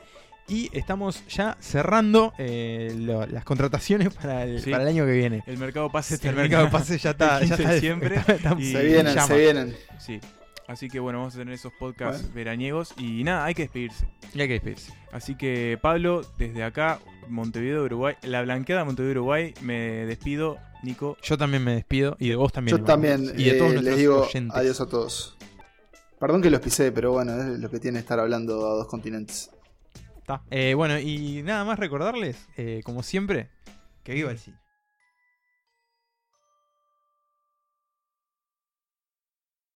Y estamos ya cerrando eh, lo- las contrataciones para el, Sí. para el año que viene. El mercado pase El mercado pase ya está. el ya 15 está de está- y- se vienen, llama. se vienen. Sí. Así que bueno, vamos a tener esos podcasts Bueno. veraniegos. Y nada, hay que despedirse. Y hay que despedirse. Así que Pablo, desde acá, Montevideo, Uruguay, la blanqueada Montevideo, Uruguay, me despido. Nico, Yo también me despido. Y de vos también. Yo también Y de todos eh, les digo oyentes. adiós a todos. Perdón que los pisé, pero bueno, es lo que tiene estar hablando a dos continentes. Eh, bueno, y nada más recordarles, eh, como siempre, que viva el cine.